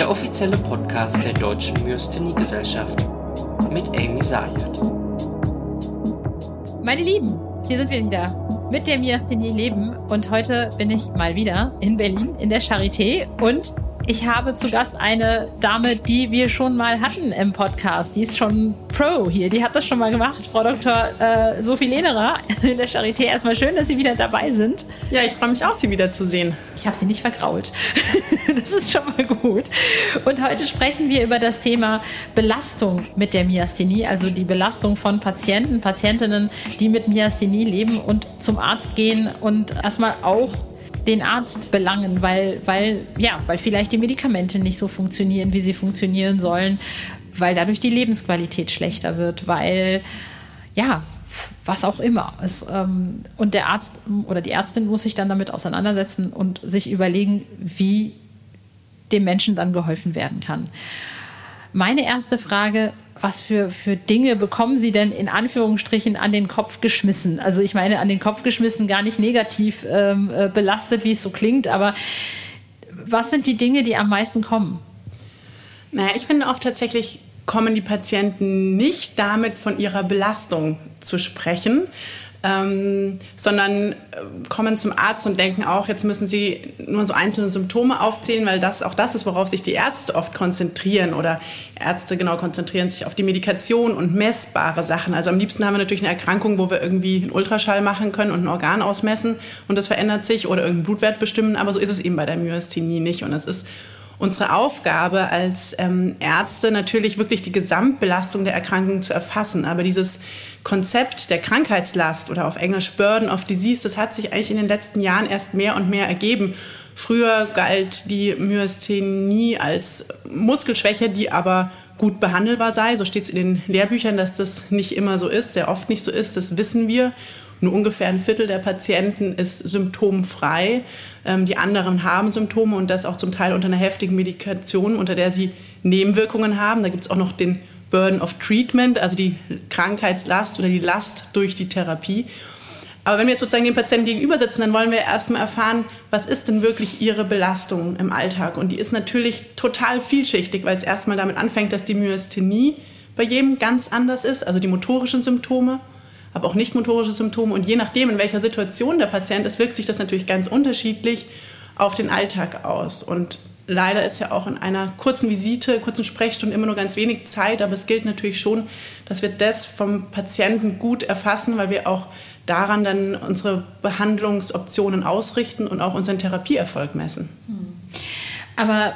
der offizielle Podcast der Deutschen Myasthenie-Gesellschaft mit Amy Sayed. Meine Lieben, hier sind wir wieder mit der Myasthenie Leben und heute bin ich mal wieder in Berlin in der Charité und ich habe zu Gast eine Dame, die wir schon mal hatten im Podcast. Die ist schon Pro hier. Die hat das schon mal gemacht. Frau Dr. Äh, Sophie Lehnerer in der Charité. Erstmal schön, dass Sie wieder dabei sind. Ja, ich freue mich auch, Sie wiederzusehen. Ich habe Sie nicht vergrault. das ist schon mal gut. Und heute sprechen wir über das Thema Belastung mit der Myasthenie, also die Belastung von Patienten, Patientinnen, die mit Myasthenie leben und zum Arzt gehen und erstmal auch den Arzt belangen, weil, weil, ja, weil vielleicht die Medikamente nicht so funktionieren, wie sie funktionieren sollen, weil dadurch die Lebensqualität schlechter wird, weil, ja, was auch immer. Es, ähm, und der Arzt oder die Ärztin muss sich dann damit auseinandersetzen und sich überlegen, wie dem Menschen dann geholfen werden kann. Meine erste Frage, was für, für Dinge bekommen Sie denn in Anführungsstrichen an den Kopf geschmissen? Also ich meine, an den Kopf geschmissen gar nicht negativ ähm, äh, belastet, wie es so klingt, aber was sind die Dinge, die am meisten kommen? Naja, ich finde oft tatsächlich kommen die Patienten nicht damit von ihrer Belastung zu sprechen, ähm, sondern äh, kommen zum Arzt und denken auch, jetzt müssen sie nur so einzelne Symptome aufzählen, weil das auch das ist, worauf sich die Ärzte oft konzentrieren oder Ärzte genau konzentrieren sich auf die Medikation und messbare Sachen. Also am liebsten haben wir natürlich eine Erkrankung, wo wir irgendwie einen Ultraschall machen können und ein Organ ausmessen und das verändert sich oder irgendeinen Blutwert bestimmen, aber so ist es eben bei der Myasthenie nicht und es ist unsere Aufgabe als ähm, Ärzte natürlich wirklich die Gesamtbelastung der Erkrankung zu erfassen. Aber dieses Konzept der Krankheitslast oder auf Englisch Burden of Disease, das hat sich eigentlich in den letzten Jahren erst mehr und mehr ergeben. Früher galt die Myasthenie als Muskelschwäche, die aber gut behandelbar sei. So steht es in den Lehrbüchern, dass das nicht immer so ist, sehr oft nicht so ist, das wissen wir. Nur ungefähr ein Viertel der Patienten ist symptomfrei. Ähm, die anderen haben Symptome und das auch zum Teil unter einer heftigen Medikation, unter der sie Nebenwirkungen haben. Da gibt es auch noch den Burden of Treatment, also die Krankheitslast oder die Last durch die Therapie. Aber wenn wir jetzt sozusagen dem Patienten gegenüber sitzen, dann wollen wir erstmal erfahren, was ist denn wirklich ihre Belastung im Alltag? Und die ist natürlich total vielschichtig, weil es erstmal damit anfängt, dass die Myasthenie bei jedem ganz anders ist, also die motorischen Symptome aber auch nicht motorische Symptome. Und je nachdem, in welcher Situation der Patient ist, wirkt sich das natürlich ganz unterschiedlich auf den Alltag aus. Und leider ist ja auch in einer kurzen Visite, kurzen Sprechstunde immer nur ganz wenig Zeit, aber es gilt natürlich schon, dass wir das vom Patienten gut erfassen, weil wir auch daran dann unsere Behandlungsoptionen ausrichten und auch unseren Therapieerfolg messen. Aber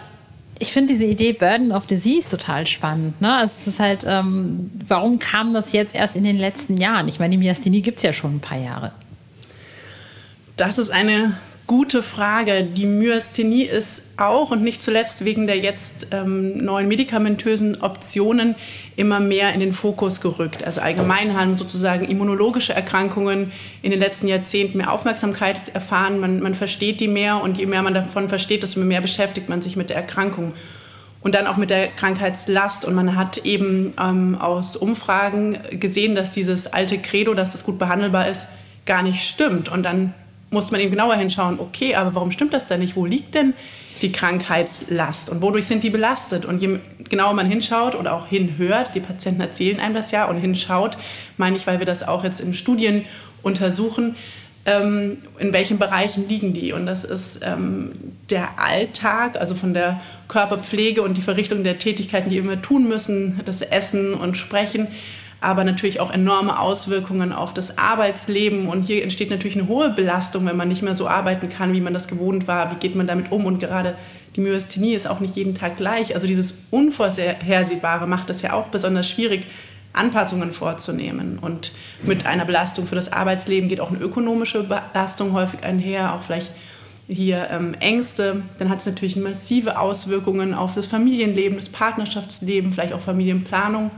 ich finde diese Idee Burden of Disease total spannend. Ne? Also es ist halt, ähm, warum kam das jetzt erst in den letzten Jahren? Ich meine, die Myasthenie gibt es ja schon ein paar Jahre. Das ist eine Gute Frage. Die Myasthenie ist auch und nicht zuletzt wegen der jetzt ähm, neuen medikamentösen Optionen immer mehr in den Fokus gerückt. Also allgemein haben sozusagen immunologische Erkrankungen in den letzten Jahrzehnten mehr Aufmerksamkeit erfahren. Man, man versteht die mehr und je mehr man davon versteht, desto mehr beschäftigt man sich mit der Erkrankung. Und dann auch mit der Krankheitslast. Und man hat eben ähm, aus Umfragen gesehen, dass dieses alte Credo, dass das gut behandelbar ist, gar nicht stimmt. Und dann muss man eben genauer hinschauen, okay, aber warum stimmt das denn nicht? Wo liegt denn die Krankheitslast und wodurch sind die belastet? Und je genauer man hinschaut oder auch hinhört, die Patienten erzählen einem das ja und hinschaut, meine ich, weil wir das auch jetzt in Studien untersuchen, ähm, in welchen Bereichen liegen die. Und das ist ähm, der Alltag, also von der Körperpflege und die Verrichtung der Tätigkeiten, die wir immer tun müssen, das Essen und Sprechen, aber natürlich auch enorme Auswirkungen auf das Arbeitsleben. Und hier entsteht natürlich eine hohe Belastung, wenn man nicht mehr so arbeiten kann, wie man das gewohnt war. Wie geht man damit um? Und gerade die Myasthenie ist auch nicht jeden Tag gleich. Also dieses Unvorhersehbare macht es ja auch besonders schwierig, Anpassungen vorzunehmen. Und mit einer Belastung für das Arbeitsleben geht auch eine ökonomische Belastung häufig einher, auch vielleicht hier ähm, Ängste. Dann hat es natürlich massive Auswirkungen auf das Familienleben, das Partnerschaftsleben, vielleicht auch Familienplanung.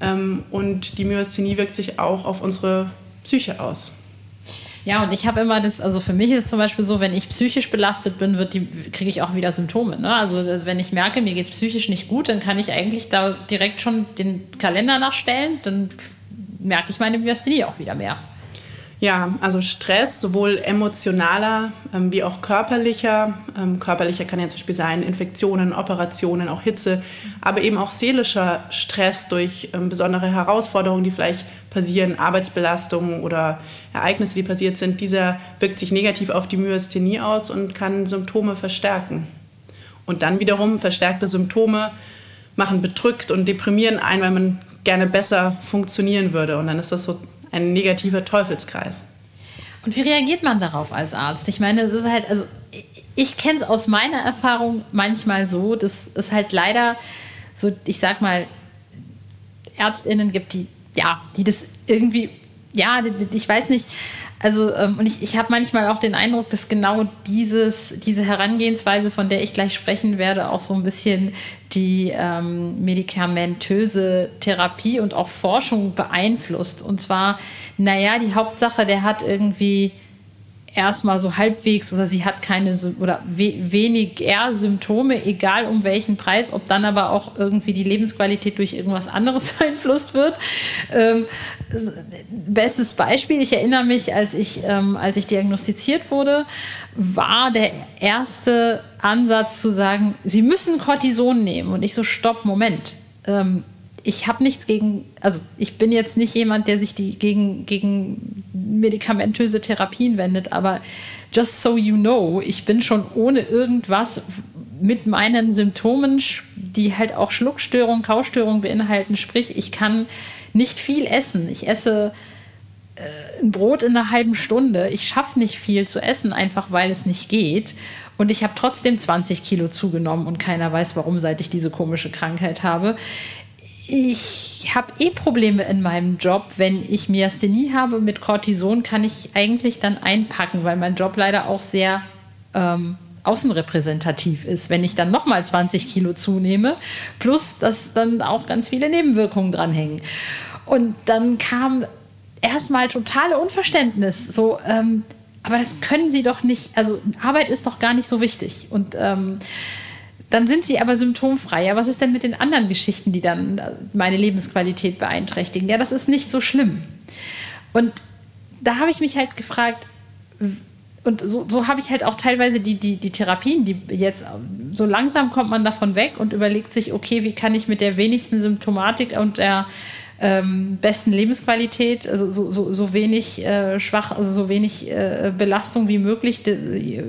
Ähm, und die Myasthenie wirkt sich auch auf unsere Psyche aus. Ja, und ich habe immer das, also für mich ist es zum Beispiel so, wenn ich psychisch belastet bin, kriege ich auch wieder Symptome. Ne? Also wenn ich merke, mir geht es psychisch nicht gut, dann kann ich eigentlich da direkt schon den Kalender nachstellen, dann merke ich meine Myasthenie auch wieder mehr. Ja, also Stress, sowohl emotionaler ähm, wie auch körperlicher. Ähm, körperlicher kann ja zum Beispiel sein Infektionen, Operationen, auch Hitze, aber eben auch seelischer Stress durch ähm, besondere Herausforderungen, die vielleicht passieren, Arbeitsbelastungen oder Ereignisse, die passiert sind. Dieser wirkt sich negativ auf die Myasthenie aus und kann Symptome verstärken. Und dann wiederum verstärkte Symptome machen bedrückt und deprimieren ein, weil man gerne besser funktionieren würde. Und dann ist das so ein negativer Teufelskreis. Und wie reagiert man darauf als Arzt? Ich meine, es ist halt, also ich kenne es aus meiner Erfahrung manchmal so, dass es halt leider so, ich sag mal, ÄrztInnen gibt, die, ja, die das irgendwie, ja, ich weiß nicht, also, ähm, und ich, ich habe manchmal auch den Eindruck, dass genau dieses, diese Herangehensweise, von der ich gleich sprechen werde, auch so ein bisschen die ähm, medikamentöse Therapie und auch Forschung beeinflusst. Und zwar, naja, die Hauptsache, der hat irgendwie erstmal so halbwegs oder sie hat keine oder we wenig Symptome, egal um welchen Preis, ob dann aber auch irgendwie die Lebensqualität durch irgendwas anderes beeinflusst wird. Ähm, bestes Beispiel, ich erinnere mich, als ich, ähm, als ich diagnostiziert wurde, war der erste Ansatz zu sagen, Sie müssen Cortison nehmen. Und ich so, stopp, Moment. Ähm, ich habe nichts gegen, also ich bin jetzt nicht jemand, der sich die gegen, gegen medikamentöse Therapien wendet, aber just so you know, ich bin schon ohne irgendwas mit meinen Symptomen, die halt auch Schluckstörung, Kaustörung beinhalten, sprich, ich kann nicht viel essen. Ich esse äh, ein Brot in einer halben Stunde. Ich schaffe nicht viel zu essen, einfach weil es nicht geht. Und ich habe trotzdem 20 Kilo zugenommen und keiner weiß warum, seit ich diese komische Krankheit habe ich habe eh Probleme in meinem Job. Wenn ich Myasthenie habe mit Cortison, kann ich eigentlich dann einpacken, weil mein Job leider auch sehr ähm, außenrepräsentativ ist. Wenn ich dann nochmal 20 Kilo zunehme, plus dass dann auch ganz viele Nebenwirkungen dranhängen. Und dann kam erstmal totale Unverständnis. So, ähm, aber das können Sie doch nicht. Also Arbeit ist doch gar nicht so wichtig. Und ähm, dann sind sie aber symptomfrei. Ja, was ist denn mit den anderen Geschichten, die dann äh, meine Lebensqualität beeinträchtigen? Ja, das ist nicht so schlimm. Und da habe ich mich halt gefragt, und so, so habe ich halt auch teilweise die, die, die Therapien, die jetzt so langsam kommt man davon weg und überlegt sich, okay, wie kann ich mit der wenigsten Symptomatik und der ähm, besten Lebensqualität, also so, so, so wenig äh, schwach, also so wenig äh, Belastung wie möglich,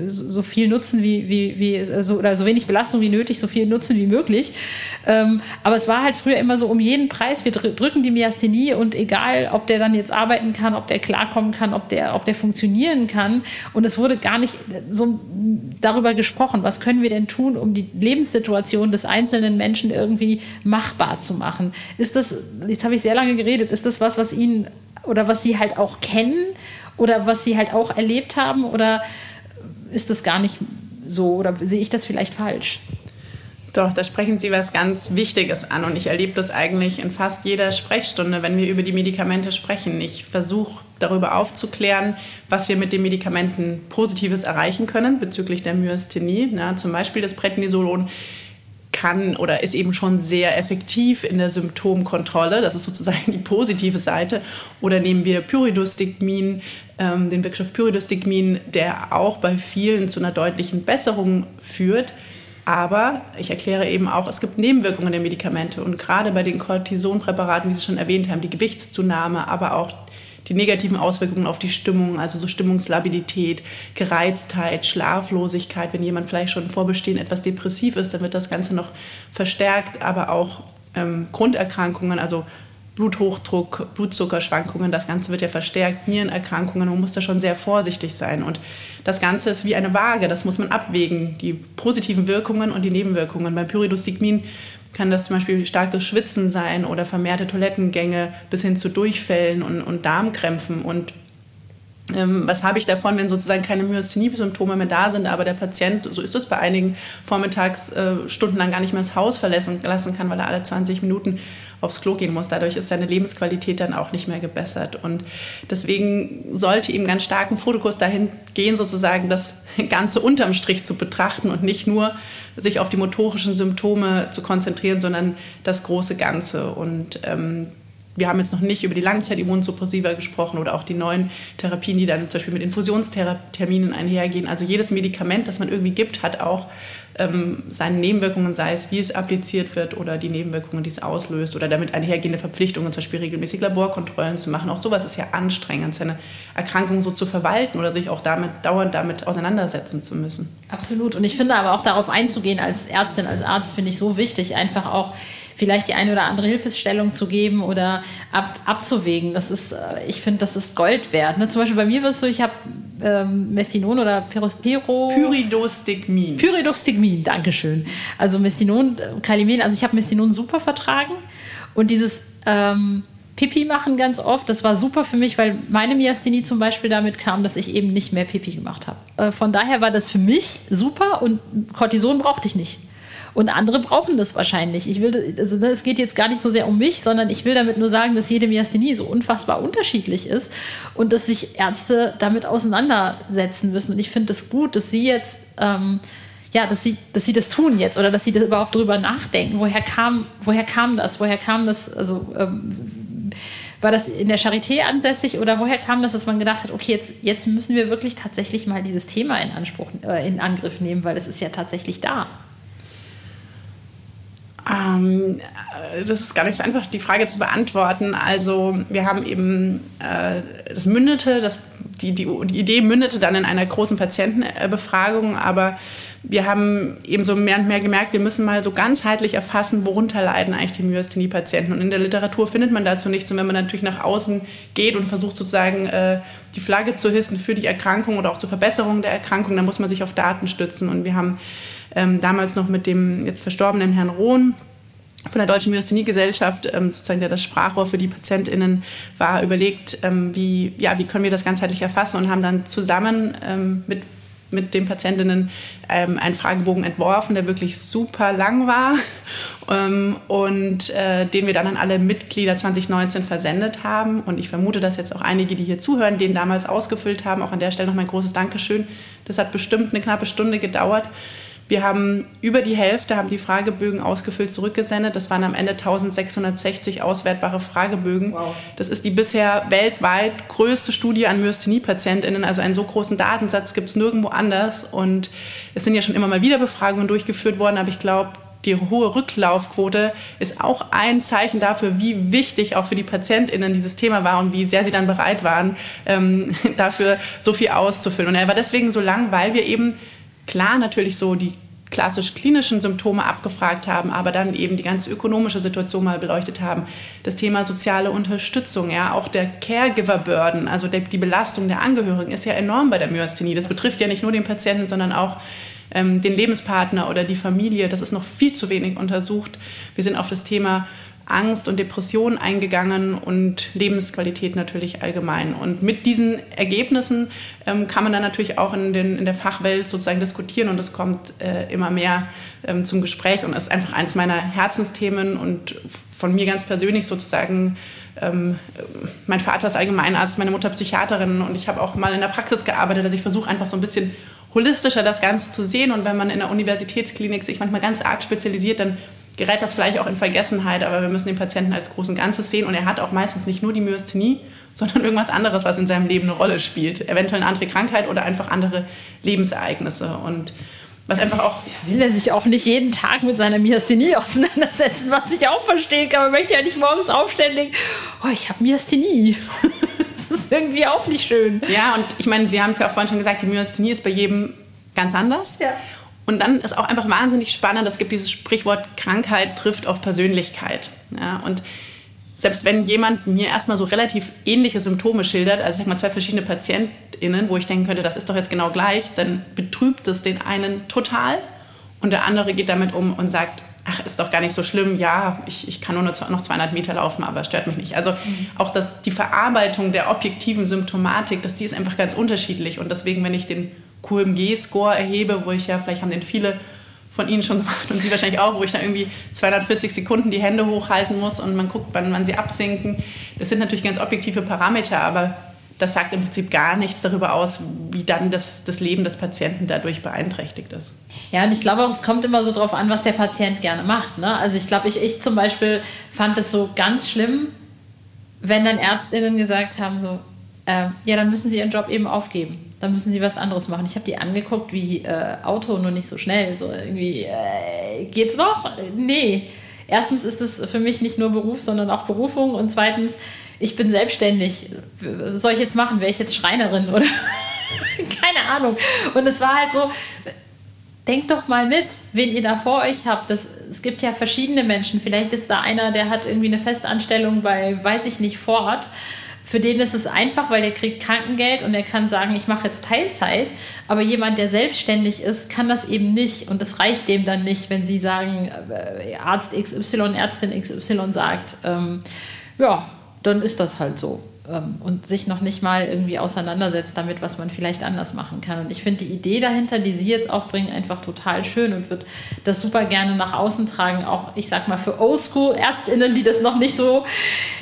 so viel Nutzen wie, wie, wie so, oder so wenig Belastung wie nötig, so viel Nutzen wie möglich. Ähm, aber es war halt früher immer so um jeden Preis, wir drücken die Myasthenie und egal, ob der dann jetzt arbeiten kann, ob der klarkommen kann, ob der, ob der funktionieren kann. Und es wurde gar nicht so darüber gesprochen, was können wir denn tun, um die Lebenssituation des einzelnen Menschen irgendwie machbar zu machen. Ist das, jetzt habe ich ich sehr lange geredet. Ist das was, was Ihnen oder was Sie halt auch kennen oder was Sie halt auch erlebt haben oder ist das gar nicht so oder sehe ich das vielleicht falsch? Doch, da sprechen Sie was ganz Wichtiges an und ich erlebe das eigentlich in fast jeder Sprechstunde, wenn wir über die Medikamente sprechen. Ich versuche darüber aufzuklären, was wir mit den Medikamenten Positives erreichen können bezüglich der Myasthenie. Na, zum Beispiel das Prednisolon kann oder ist eben schon sehr effektiv in der Symptomkontrolle. Das ist sozusagen die positive Seite. Oder nehmen wir Pyridostigmin, ähm, den Wirkstoff Pyridostigmin, der auch bei vielen zu einer deutlichen Besserung führt. Aber ich erkläre eben auch, es gibt Nebenwirkungen der Medikamente. Und gerade bei den Cortisonpräparaten, wie Sie schon erwähnt haben, die Gewichtszunahme, aber auch die negativen Auswirkungen auf die Stimmung, also so Stimmungslabilität, Gereiztheit, Schlaflosigkeit. Wenn jemand vielleicht schon vorbestehen etwas depressiv ist, dann wird das Ganze noch verstärkt, aber auch ähm, Grunderkrankungen, also Bluthochdruck, Blutzuckerschwankungen, das Ganze wird ja verstärkt, Nierenerkrankungen, man muss da schon sehr vorsichtig sein. Und das Ganze ist wie eine Waage, das muss man abwägen, die positiven Wirkungen und die Nebenwirkungen. Beim Pyridostigmin kann das zum Beispiel starkes Schwitzen sein oder vermehrte Toilettengänge bis hin zu Durchfällen und, und Darmkrämpfen. Und was habe ich davon, wenn sozusagen keine Myasthenie-Symptome mehr da sind, aber der Patient, so ist es bei einigen, vormittags äh, stundenlang gar nicht mehr das Haus verlassen lassen kann, weil er alle 20 Minuten aufs Klo gehen muss. Dadurch ist seine Lebensqualität dann auch nicht mehr gebessert. Und deswegen sollte ihm ganz starken Fokus dahin gehen, sozusagen das Ganze unterm Strich zu betrachten und nicht nur sich auf die motorischen Symptome zu konzentrieren, sondern das große Ganze. Und ähm, wir haben jetzt noch nicht über die Langzeitimmunsuppressiva gesprochen oder auch die neuen Therapien, die dann zum Beispiel mit Infusionsterminen einhergehen. Also jedes Medikament, das man irgendwie gibt, hat auch ähm, seine Nebenwirkungen, sei es wie es appliziert wird oder die Nebenwirkungen, die es auslöst oder damit einhergehende Verpflichtungen, zum Beispiel regelmäßig Laborkontrollen zu machen. Auch sowas ist ja anstrengend, seine Erkrankung so zu verwalten oder sich auch damit dauernd damit auseinandersetzen zu müssen. Absolut. Und ich finde aber auch darauf einzugehen als Ärztin, als Arzt, finde ich so wichtig, einfach auch vielleicht die eine oder andere Hilfestellung zu geben oder ab, abzuwägen. Das ist, äh, ich finde, das ist Gold wert. Ne? Zum Beispiel bei mir war es so, ich habe ähm, Mestinon oder Perospero. Pyridostigmin. Pyridostigmin, Dankeschön. Also Mestinon, Kalimin, also ich habe Mestinon super vertragen und dieses ähm, Pipi machen ganz oft, das war super für mich, weil meine Myasthenie zum Beispiel damit kam, dass ich eben nicht mehr Pipi gemacht habe. Äh, von daher war das für mich super und Cortison brauchte ich nicht. Und andere brauchen das wahrscheinlich. Ich will, also ne, es geht jetzt gar nicht so sehr um mich, sondern ich will damit nur sagen, dass jede Myasthenie so unfassbar unterschiedlich ist und dass sich Ärzte damit auseinandersetzen müssen. Und ich finde es das gut, dass sie jetzt ähm, ja, dass sie, dass sie das tun jetzt oder dass sie das überhaupt drüber nachdenken. Woher kam, woher kam das? Woher kam das? Also ähm, war das in der Charité ansässig oder woher kam das, dass man gedacht hat, okay, jetzt, jetzt müssen wir wirklich tatsächlich mal dieses Thema in Anspruch, äh, in Angriff nehmen, weil es ist ja tatsächlich da. Ähm, äh, das ist gar nicht so einfach, die Frage zu beantworten. Also wir haben eben, äh, das mündete, das, die, die, die Idee mündete dann in einer großen Patientenbefragung, aber wir haben eben so mehr und mehr gemerkt, wir müssen mal so ganzheitlich erfassen, worunter leiden eigentlich die Myasthenie-Patienten. Und in der Literatur findet man dazu nichts. Und wenn man natürlich nach außen geht und versucht sozusagen äh, die Flagge zu hissen für die Erkrankung oder auch zur Verbesserung der Erkrankung, dann muss man sich auf Daten stützen. Und wir haben ähm, damals noch mit dem jetzt verstorbenen Herrn Rohn von der Deutschen Myasthenie-Gesellschaft, ähm, sozusagen der das Sprachrohr für die PatientInnen war, überlegt, ähm, wie, ja, wie können wir das ganzheitlich erfassen und haben dann zusammen ähm, mit mit den Patientinnen ähm, einen Fragebogen entworfen, der wirklich super lang war ähm, und äh, den wir dann an alle Mitglieder 2019 versendet haben. Und ich vermute, dass jetzt auch einige, die hier zuhören, den damals ausgefüllt haben. Auch an der Stelle noch mein großes Dankeschön. Das hat bestimmt eine knappe Stunde gedauert. Wir haben über die Hälfte haben die Fragebögen ausgefüllt zurückgesendet. Das waren am Ende 1660 auswertbare Fragebögen. Wow. Das ist die bisher weltweit größte Studie an Myasthenie-PatientInnen. Also einen so großen Datensatz gibt es nirgendwo anders. Und es sind ja schon immer mal wieder Befragungen durchgeführt worden, aber ich glaube, die hohe Rücklaufquote ist auch ein Zeichen dafür, wie wichtig auch für die PatientInnen dieses Thema war und wie sehr sie dann bereit waren, ähm, dafür so viel auszufüllen. Und er war deswegen so lang, weil wir eben klar natürlich so die klassisch klinischen Symptome abgefragt haben, aber dann eben die ganze ökonomische Situation mal beleuchtet haben. Das Thema soziale Unterstützung, ja, auch der Caregiver-Burden, also der, die Belastung der Angehörigen ist ja enorm bei der Myasthenie. Das betrifft ja nicht nur den Patienten, sondern auch ähm, den Lebenspartner oder die Familie. Das ist noch viel zu wenig untersucht. Wir sind auf das Thema Angst und Depression eingegangen und Lebensqualität natürlich allgemein. Und mit diesen Ergebnissen ähm, kann man dann natürlich auch in, den, in der Fachwelt sozusagen diskutieren und es kommt äh, immer mehr ähm, zum Gespräch und ist einfach eins meiner Herzensthemen und von mir ganz persönlich sozusagen. Ähm, mein Vater ist Allgemeinarzt, meine Mutter Psychiaterin und ich habe auch mal in der Praxis gearbeitet. Also ich versuche einfach so ein bisschen holistischer das Ganze zu sehen und wenn man in der Universitätsklinik sich manchmal ganz arg spezialisiert, dann gerät das vielleicht auch in Vergessenheit, aber wir müssen den Patienten als großen Ganzes sehen und er hat auch meistens nicht nur die Myasthenie, sondern irgendwas anderes, was in seinem Leben eine Rolle spielt. Eventuell eine andere Krankheit oder einfach andere Lebensereignisse und was einfach auch. Will er sich auch nicht jeden Tag mit seiner Myasthenie auseinandersetzen, was ich auch verstehen kann. Man möchte ja nicht morgens aufstehen und denken, oh, ich habe Myasthenie. das ist irgendwie auch nicht schön. Ja, und ich meine, Sie haben es ja auch vorhin schon gesagt, die Myasthenie ist bei jedem ganz anders. Ja. Und dann ist auch einfach wahnsinnig spannend, es gibt dieses Sprichwort, Krankheit trifft auf Persönlichkeit. Ja, und selbst wenn jemand mir erstmal so relativ ähnliche Symptome schildert, also ich sag mal zwei verschiedene PatientInnen, wo ich denken könnte, das ist doch jetzt genau gleich, dann betrübt es den einen total und der andere geht damit um und sagt, ach, ist doch gar nicht so schlimm, ja, ich, ich kann nur noch 200 Meter laufen, aber es stört mich nicht. Also mhm. auch das, die Verarbeitung der objektiven Symptomatik, das, die ist einfach ganz unterschiedlich und deswegen, wenn ich den QMG-Score erhebe, wo ich ja, vielleicht haben den viele von Ihnen schon gemacht und Sie wahrscheinlich auch, wo ich dann irgendwie 240 Sekunden die Hände hochhalten muss und man guckt, wann, wann sie absinken. Das sind natürlich ganz objektive Parameter, aber das sagt im Prinzip gar nichts darüber aus, wie dann das, das Leben des Patienten dadurch beeinträchtigt ist. Ja, und ich glaube auch, es kommt immer so drauf an, was der Patient gerne macht. Ne? Also ich glaube, ich, ich zum Beispiel fand es so ganz schlimm, wenn dann Ärztinnen gesagt haben, so, äh, ja, dann müssen sie ihren Job eben aufgeben. Dann müssen sie was anderes machen. Ich habe die angeguckt wie äh, Auto, nur nicht so schnell. So irgendwie, äh, geht's noch? Nee. Erstens ist es für mich nicht nur Beruf, sondern auch Berufung. Und zweitens, ich bin selbstständig. Was soll ich jetzt machen? Wäre ich jetzt Schreinerin oder? Keine Ahnung. Und es war halt so, denkt doch mal mit, wen ihr da vor euch habt. Das, es gibt ja verschiedene Menschen. Vielleicht ist da einer, der hat irgendwie eine Festanstellung bei, weiß ich nicht, Ford. Für den ist es einfach, weil der kriegt Krankengeld und der kann sagen, ich mache jetzt Teilzeit. Aber jemand, der selbstständig ist, kann das eben nicht. Und es reicht dem dann nicht, wenn sie sagen, äh, Arzt XY, Ärztin XY sagt, ähm, ja, dann ist das halt so. Ähm, und sich noch nicht mal irgendwie auseinandersetzt damit, was man vielleicht anders machen kann. Und ich finde die Idee dahinter, die Sie jetzt auch bringen, einfach total schön und würde das super gerne nach außen tragen. Auch, ich sag mal, für Oldschool-ÄrztInnen, die das noch nicht so,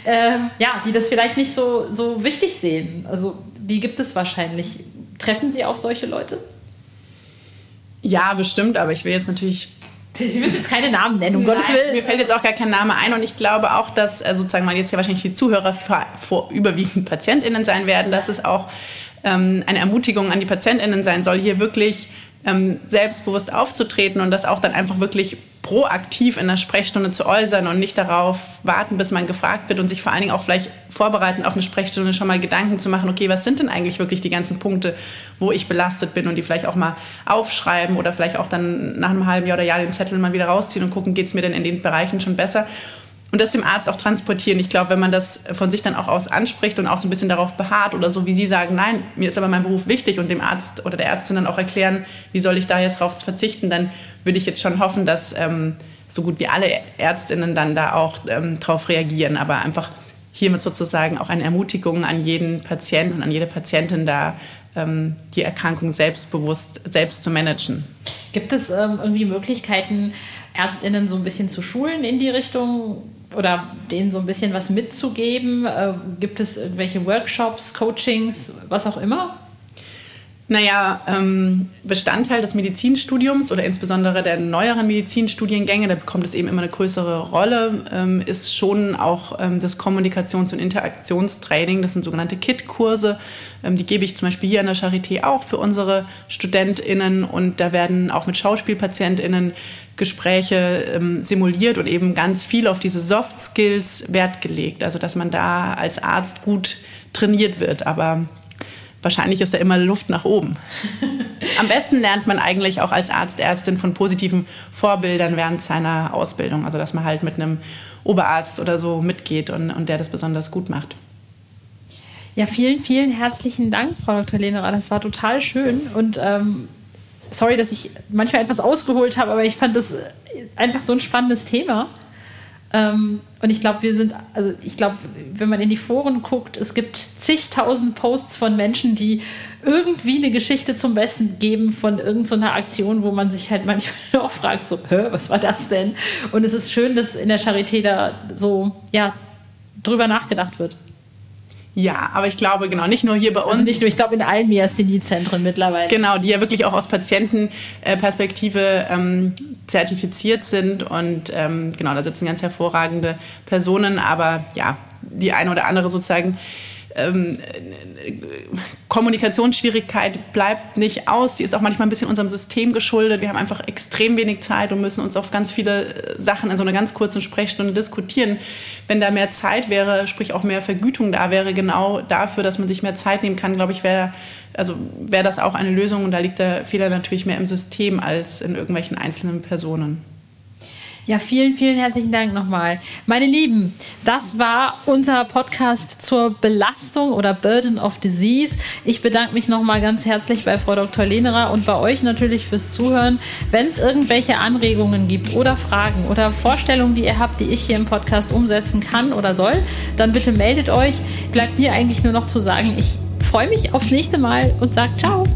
äh, ja, die das vielleicht nicht so, so wichtig sehen. Also, die gibt es wahrscheinlich. Treffen Sie auf solche Leute? Ja, bestimmt, aber ich will jetzt natürlich Sie müssen jetzt keine Namen nennen, um Nein, Gottes Willen. Mir fällt jetzt auch gar kein Name ein und ich glaube auch, dass äh, sozusagen mal jetzt ja wahrscheinlich die Zuhörer vor, überwiegend PatientInnen sein werden, dass es auch ähm, eine Ermutigung an die PatientInnen sein soll, hier wirklich ähm, selbstbewusst aufzutreten und das auch dann einfach wirklich proaktiv in der Sprechstunde zu äußern und nicht darauf warten, bis man gefragt wird und sich vor allen Dingen auch vielleicht vorbereiten auf eine Sprechstunde schon mal Gedanken zu machen, okay, was sind denn eigentlich wirklich die ganzen Punkte, wo ich belastet bin und die vielleicht auch mal aufschreiben oder vielleicht auch dann nach einem halben Jahr oder Jahr den Zettel mal wieder rausziehen und gucken, geht es mir denn in den Bereichen schon besser und das dem Arzt auch transportieren. Ich glaube, wenn man das von sich dann auch aus anspricht und auch so ein bisschen darauf beharrt oder so, wie Sie sagen, nein, mir ist aber mein Beruf wichtig und dem Arzt oder der Ärztin dann auch erklären, wie soll ich da jetzt drauf verzichten, dann würde ich jetzt schon hoffen, dass ähm, so gut wie alle Ärztinnen dann da auch ähm, drauf reagieren, aber einfach hiermit sozusagen auch eine Ermutigung an jeden Patienten und an jede Patientin da ähm, die Erkrankung selbstbewusst selbst zu managen. Gibt es ähm, irgendwie Möglichkeiten, Ärztinnen so ein bisschen zu schulen in die Richtung oder denen so ein bisschen was mitzugeben? Äh, gibt es irgendwelche Workshops, Coachings, was auch immer? Naja, ähm, Bestandteil des Medizinstudiums oder insbesondere der neueren Medizinstudiengänge, da bekommt es eben immer eine größere Rolle, ähm, ist schon auch ähm, das Kommunikations- und Interaktionstraining. Das sind sogenannte KIT-Kurse. Ähm, die gebe ich zum Beispiel hier an der Charité auch für unsere StudentInnen und da werden auch mit SchauspielpatientInnen Gespräche ähm, simuliert und eben ganz viel auf diese Soft Skills Wert gelegt. Also dass man da als Arzt gut trainiert wird. Aber wahrscheinlich ist da immer Luft nach oben. Am besten lernt man eigentlich auch als Arzt, Ärztin von positiven Vorbildern während seiner Ausbildung. Also dass man halt mit einem Oberarzt oder so mitgeht und, und der das besonders gut macht. Ja, vielen, vielen herzlichen Dank, Frau Dr. Lehnerer. Das war total schön und ähm, sorry, dass ich manchmal etwas ausgeholt habe, aber ich fand das einfach so ein spannendes Thema. Ähm, und ich glaube, wir sind, also ich glaube, wenn man in die Foren guckt, es gibt zigtausend Posts von Menschen, die irgendwie eine Geschichte zum Besten geben von irgendeiner Aktion, wo man sich halt manchmal auch fragt, so, Hä, was war das denn? Und es ist schön, dass in der Charité da so, ja, drüber nachgedacht wird. Ja, aber ich glaube, genau, nicht nur hier bei also uns. Also nicht nur, ich glaube, in allen Myasthenie-Zentren mittlerweile. Genau, die ja wirklich auch aus Patientenperspektive ähm, zertifiziert sind. Und ähm, genau, da sitzen ganz hervorragende Personen, aber ja, die eine oder andere sozusagen ähm, Kommunikationsschwierigkeit bleibt nicht aus. Sie ist auch manchmal ein bisschen unserem System geschuldet. Wir haben einfach extrem wenig Zeit und müssen uns auf ganz viele äh, Sachen in so einer ganz kurzen Sprechstunde diskutieren. Wenn da mehr Zeit wäre, sprich auch mehr Vergütung da wäre, genau dafür, dass man sich mehr Zeit nehmen kann, glaube ich, wäre also wäre das auch eine Lösung und da liegt der Fehler natürlich mehr im System als in irgendwelchen einzelnen Personen. Ja, vielen, vielen herzlichen Dank nochmal. Meine Lieben, das war unser Podcast zur Belastung oder Burden of Disease. Ich bedanke mich nochmal ganz herzlich bei Frau Dr. Lehnerer und bei euch natürlich fürs Zuhören. Wenn es irgendwelche Anregungen gibt oder Fragen oder Vorstellungen, die ihr habt, die ich hier im Podcast umsetzen kann oder soll, dann bitte meldet euch. Bleibt mir eigentlich nur noch zu sagen, ich freue mich aufs nächste Mal und sage ciao.